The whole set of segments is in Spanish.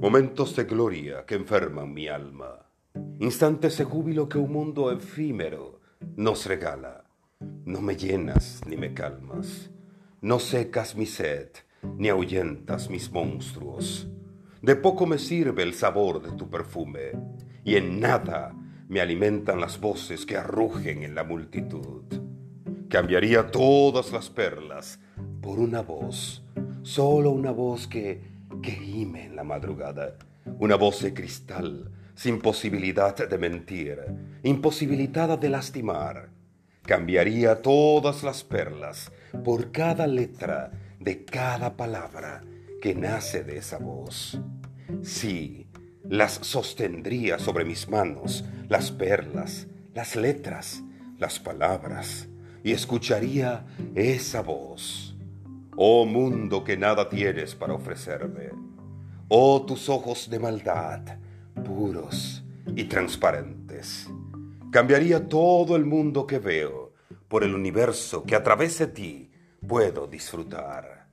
Momentos de gloria que enferman mi alma. Instantes de júbilo que un mundo efímero nos regala. No me llenas ni me calmas. No secas mi sed ni ahuyentas mis monstruos. De poco me sirve el sabor de tu perfume y en nada me alimentan las voces que arrugen en la multitud. Cambiaría todas las perlas por una voz, solo una voz que, que gime en la madrugada, una voz de cristal, sin posibilidad de mentir, imposibilitada de lastimar. Cambiaría todas las perlas por cada letra de cada palabra que nace de esa voz. Sí, las sostendría sobre mis manos, las perlas, las letras, las palabras, y escucharía esa voz. Oh mundo que nada tienes para ofrecerme. Oh tus ojos de maldad, puros y transparentes. Cambiaría todo el mundo que veo por el universo que a través de ti puedo disfrutar.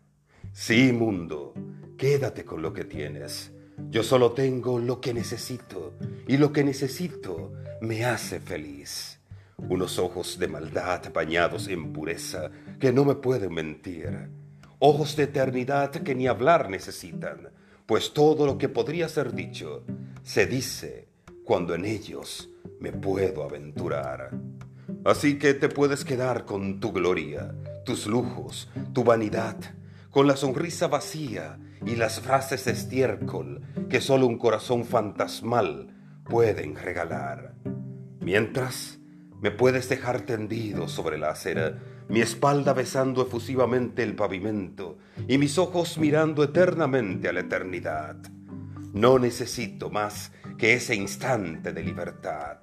Sí, mundo, quédate con lo que tienes yo solo tengo lo que necesito y lo que necesito me hace feliz. Unos ojos de maldad bañados en pureza que no me pueden mentir. Ojos de eternidad que ni hablar necesitan, pues todo lo que podría ser dicho se dice cuando en ellos me puedo aventurar. Así que te puedes quedar con tu gloria, tus lujos, tu vanidad, con la sonrisa vacía y las frases de estiércol que solo un corazón fantasmal pueden regalar. Mientras, me puedes dejar tendido sobre la acera, mi espalda besando efusivamente el pavimento y mis ojos mirando eternamente a la eternidad. No necesito más que ese instante de libertad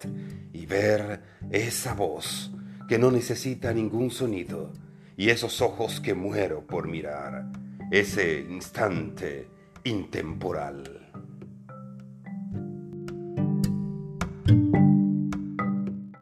y ver esa voz que no necesita ningún sonido y esos ojos que muero por mirar, ese instante intemporal.